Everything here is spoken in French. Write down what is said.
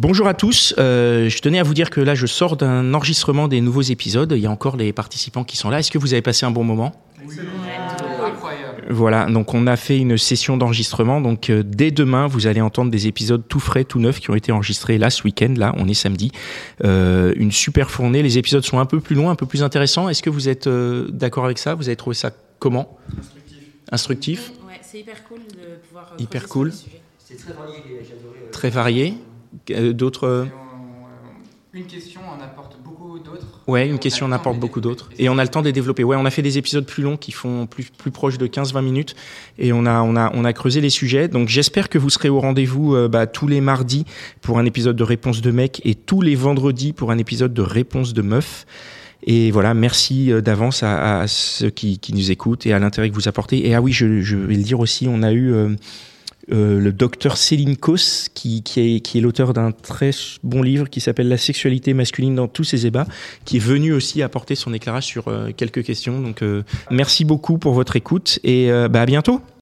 Bonjour à tous. Euh, je tenais à vous dire que là, je sors d'un enregistrement des nouveaux épisodes. Il y a encore les participants qui sont là. Est-ce que vous avez passé un bon moment? Voilà, donc on a fait une session d'enregistrement. Donc euh, dès demain, vous allez entendre des épisodes tout frais, tout neufs qui ont été enregistrés là ce week-end. Là, on est samedi. Euh, une super fournée. Les épisodes sont un peu plus longs, un peu plus intéressants. Est-ce que vous êtes euh, d'accord avec ça? Vous avez trouvé ça comment? Instructif. Ouais, c'est hyper cool de pouvoir. euh, Hyper cool. C'est très varié, euh, Très varié. Euh, D'autres euh, on- Une question en apporte beaucoup d'autres. Ouais, une question en apporte beaucoup d'autres. Et on a le temps de les développer. Ouais, on a fait des épisodes plus longs qui font plus, plus proches de 15-20 minutes. Et on a, on, a, on a creusé les sujets. Donc j'espère que vous serez au rendez-vous euh, bah, tous les mardis pour un épisode de Réponse de mec et tous les vendredis pour un épisode de Réponse de meuf. Et voilà, merci euh, d'avance à, à ceux qui, qui nous écoutent et à l'intérêt que vous apportez. Et ah oui, je, je vais le dire aussi, on a eu euh, euh, le docteur Céline Kos, qui, qui est, qui est l'auteur d'un très bon livre qui s'appelle La sexualité masculine dans tous ses ébats, qui est venu aussi apporter son éclairage sur euh, quelques questions. Donc, euh, merci beaucoup pour votre écoute et euh, bah, à bientôt.